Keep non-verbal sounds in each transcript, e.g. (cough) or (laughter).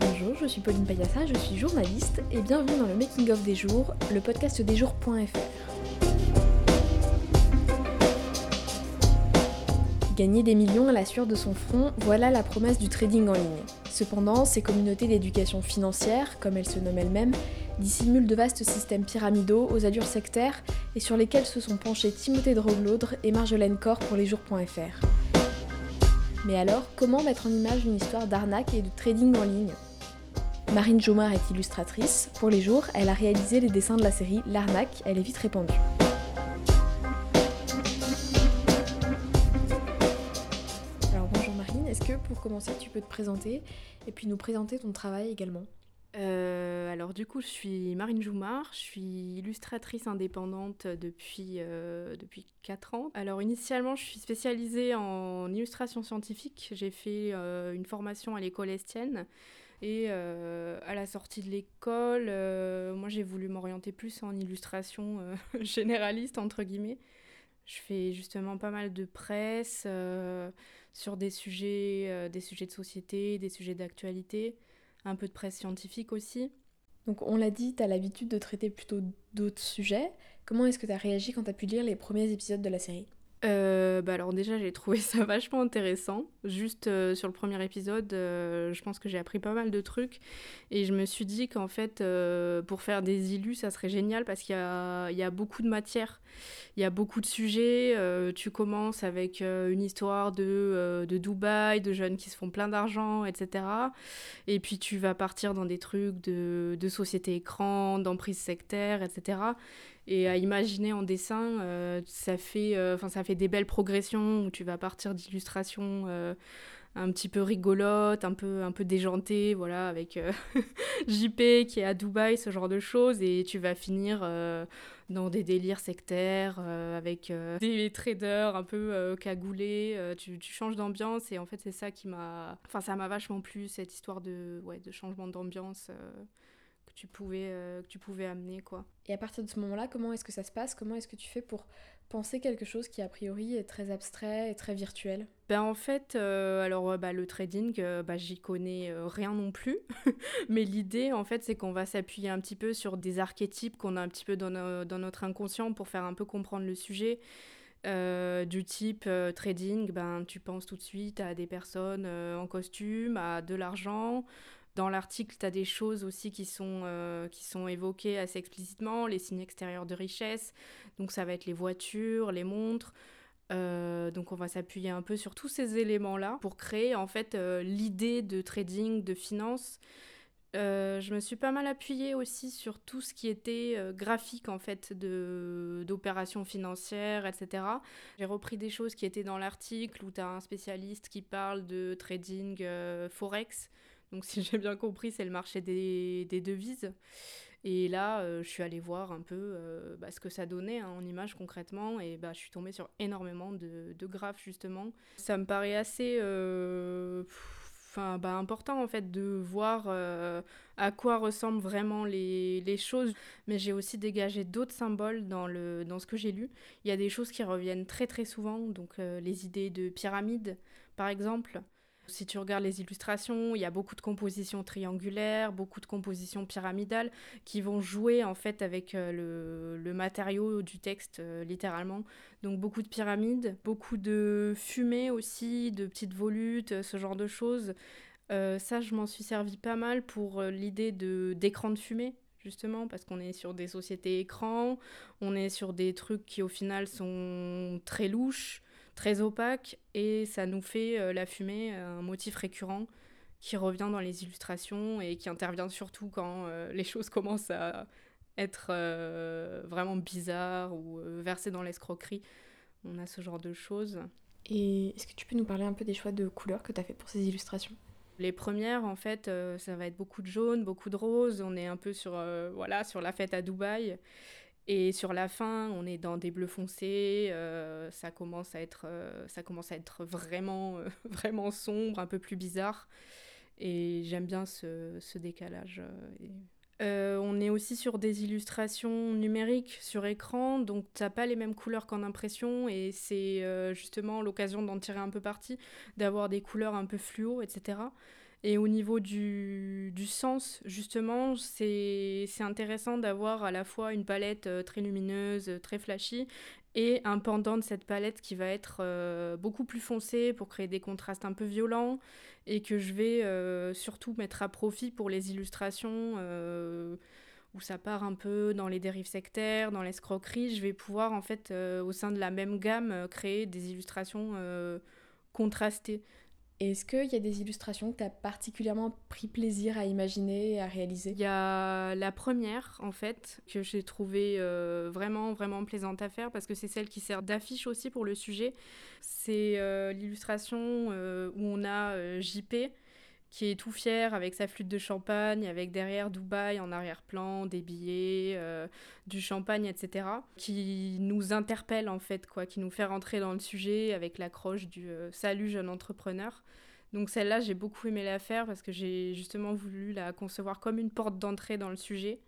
Bonjour, je suis Pauline Payassa, je suis journaliste et bienvenue dans le Making of des jours, le podcast des jours.fr. Gagner des millions à la sueur de son front, voilà la promesse du trading en ligne. Cependant, ces communautés d'éducation financière, comme elles se nomment elles-mêmes, dissimulent de vastes systèmes pyramidaux aux allures sectaires et sur lesquels se sont penchés Timothée de Roglaudre et Marjolaine Corr pour les jours.fr. Mais alors, comment mettre en image une histoire d'arnaque et de trading en ligne? Marine Jomard est illustratrice. Pour les jours, elle a réalisé les dessins de la série L'arnaque, elle est vite répandue. Alors bonjour Marine, est-ce que pour commencer tu peux te présenter et puis nous présenter ton travail également? Euh, alors du coup, je suis Marine Joumard, je suis illustratrice indépendante depuis, euh, depuis 4 ans. Alors initialement, je suis spécialisée en illustration scientifique. J'ai fait euh, une formation à l'école Estienne. Et à la sortie de l'école, moi j'ai voulu m'orienter plus en illustration (laughs) généraliste, entre guillemets. Je fais justement pas mal de presse sur des sujets, des sujets de société, des sujets d'actualité, un peu de presse scientifique aussi. Donc on l'a dit, tu as l'habitude de traiter plutôt d'autres sujets. Comment est-ce que tu as réagi quand tu pu lire les premiers épisodes de la série? Euh, bah alors déjà j'ai trouvé ça (laughs) vachement intéressant. Juste euh, sur le premier épisode, euh, je pense que j'ai appris pas mal de trucs et je me suis dit qu'en fait pour faire des illus ça serait génial parce qu'il y y a beaucoup de matière, il y a beaucoup de sujets. Tu commences avec une histoire de, de Dubaï, de jeunes qui se font plein d'argent, etc. Et puis tu vas partir dans des trucs de, de société écran, d'emprise sectaire, etc. Et à imaginer en dessin, euh, ça, fait, euh, ça fait des belles progressions où tu vas partir d'illustrations euh, un petit peu rigolotes, un peu, un peu déjantées, voilà, avec (laughs) JP qui est à Dubaï, ce genre de choses, et tu vas finir dans des délires sectaires avec des traders un peu cagoulés. tu, tu changes d'ambiance, et en fait, c'est ça qui m'a. Enfin, ça m'a vachement plu, cette histoire de, ouais, de changement d'ambiance. Que tu pouvais euh, que tu pouvais amener quoi Et à partir de ce moment-là, comment est-ce que ça se passe? Comment est-ce que tu fais pour penser quelque chose qui a priori est très abstrait et très virtuel? Ben en fait, euh, alors bah, le trading, euh, bah, j'y connais euh, rien non plus. (laughs) Mais l'idée, en fait, c'est qu'on va s'appuyer un petit peu sur des archétypes qu'on a un petit peu dans, no- dans notre inconscient pour faire un peu comprendre le sujet. Du type trading, ben, tu penses tout de suite à des personnes en costume, à de l'argent. Dans l'article, tu as des choses aussi qui sont, euh, qui sont évoquées assez explicitement, les signes extérieurs de richesse. Donc ça va être les voitures, les montres. Euh, donc on va s'appuyer un peu sur tous ces éléments-là pour créer en fait euh, l'idée de trading, de finance. Je me suis pas mal appuyée aussi sur tout ce qui était graphique en fait d'opérations financières, etc. J'ai repris des choses qui étaient dans l'article où tu as un spécialiste qui parle de trading forex. Donc si j'ai bien compris, c'est le marché des, des devises. Et là, euh, je suis allée voir un peu euh, bah, ce que ça donnait hein, en images concrètement, et bah, je suis tombée sur énormément de, de graphes justement. Ça me paraît assez euh, bah, important en fait de voir euh, à quoi ressemblent vraiment les, les choses, mais j'ai aussi dégagé d'autres symboles dans, le, dans ce que j'ai lu. Il y a des choses qui reviennent très très souvent, donc les idées de pyramide par exemple. Si tu regardes les illustrations, il y a beaucoup de compositions triangulaires, beaucoup de compositions pyramidales qui vont jouer en fait avec euh, le, matériau du texte euh, littéralement. Donc beaucoup de pyramides, beaucoup de fumée aussi, de petites volutes, euh, ce genre de choses. Ça, je m'en suis servi pas mal pour l'idée de d'écran de fumée justement parce qu'on est sur des sociétés écrans, on est sur des trucs qui au final sont très louches, très opaques et ça nous fait euh, la fumée un motif récurrent qui revient dans les illustrations et qui intervient surtout quand euh, (laughs) les choses commencent à être euh, vraiment bizarres ou euh, versées dans l'escroquerie. On a ce genre de choses. Et est-ce que tu peux nous parler un peu des choix de couleurs que tu as fait pour ces illustrations? Les premières, en fait, euh, ça va être beaucoup de jaune, beaucoup de rose. On est un peu sur, euh, voilà, sur la fête à Dubaï. Et sur la fin, on est dans des bleus foncés. euh, ça, commence à être, euh, ça commence à être vraiment, euh, (laughs) vraiment sombre, un peu plus bizarre. Et j'aime bien ce, ce décalage on est aussi sur des illustrations numériques sur écran, donc tu n'as pas les mêmes couleurs qu'en impression, et c'est justement l'occasion d'en tirer un peu parti, d'avoir des couleurs un peu fluo, etc. Et au niveau du, du sens, justement, c'est intéressant d'avoir à la fois une palette euh, très lumineuse, très flashy, et un pendant de cette palette qui va être beaucoup plus foncé pour créer des contrastes un peu violents et que je vais euh, surtout mettre à profit pour les illustrations euh, où ça part un peu dans les dérives sectaires, dans l'escroquerie. Je vais pouvoir en fait euh, au sein de la même gamme créer des illustrations contrastées. Est-ce qu'il y a des illustrations que tu as particulièrement pris plaisir à imaginer et à réaliser? Il y a la première, en fait, que j'ai trouvée euh, vraiment, vraiment plaisante à faire parce que c'est celle qui sert d'affiche aussi pour le sujet. C'est euh, l'illustration euh, où on a JP qui est tout fier avec sa flûte de champagne, avec derrière Dubaï en arrière-plan, des billets, du champagne, etc. Qui nous interpelle en fait, quoi, qui nous fait rentrer dans le sujet avec l'accroche du Salut jeune entrepreneur. Donc celle-là, j'ai beaucoup aimé la faire parce que j'ai justement voulu la concevoir comme une porte d'entrée dans le sujet,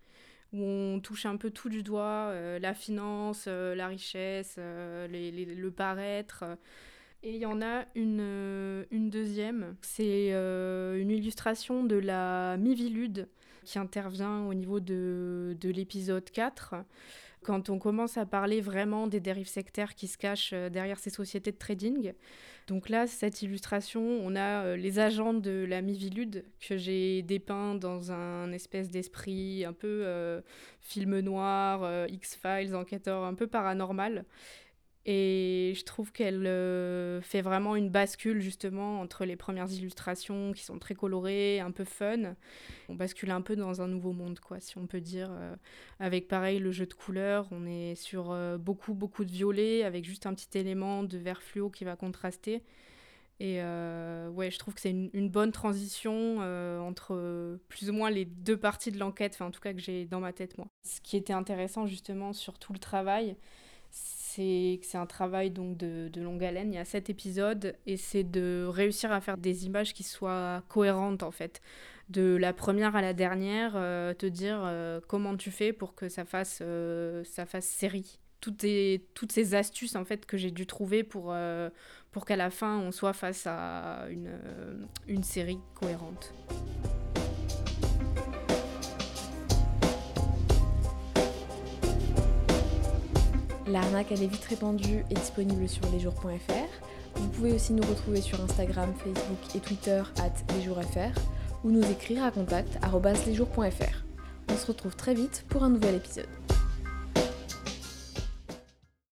où on touche un peu tout du doigt, euh, la finance, euh, la richesse, euh, le paraître. Et il y en a une, une deuxième, c'est une illustration de la Mivilude qui intervient au niveau de, de l'épisode 4 quand on commence à parler vraiment des dérives sectaires qui se cachent derrière ces sociétés de trading. Donc là, cette illustration, on a euh, les agents de la Mivilude que j'ai dépeint dans un espèce d'esprit un peu euh, film noir, euh, X-Files, enquêteur un peu paranormal. Et je trouve qu'elle fait vraiment une bascule justement entre les premières illustrations qui sont très colorées, un peu fun. On bascule un peu dans un nouveau monde, quoi, si on peut dire. avec pareil le jeu de couleurs, on est sur beaucoup, beaucoup de violet, avec juste un petit élément de vert fluo qui va contraster. Et ouais, je trouve que c'est une, une, bonne transition entre plus ou moins les deux parties de l'enquête, enfin en tout cas que j'ai dans ma tête moi. Ce qui était intéressant justement sur tout le travail, c'est que c'est un travail donc de, longue haleine. Il y a sept épisodes et c'est de réussir à faire des images qui soient cohérentes en fait. De la première à la dernière, euh, te dire euh, comment tu fais pour que ça fasse, euh, ça fasse série. Toutes, toutes ces astuces en fait que j'ai dû trouver pour, pour qu'à la fin on soit face à une, une série cohérente. L'arnaque à des vite répandue est disponible sur lesjours.fr. Vous pouvez aussi nous retrouver sur Instagram, Facebook et Twitter at lesjoursfr ou nous écrire à contact lesjours.fr. On se retrouve très vite pour un nouvel épisode.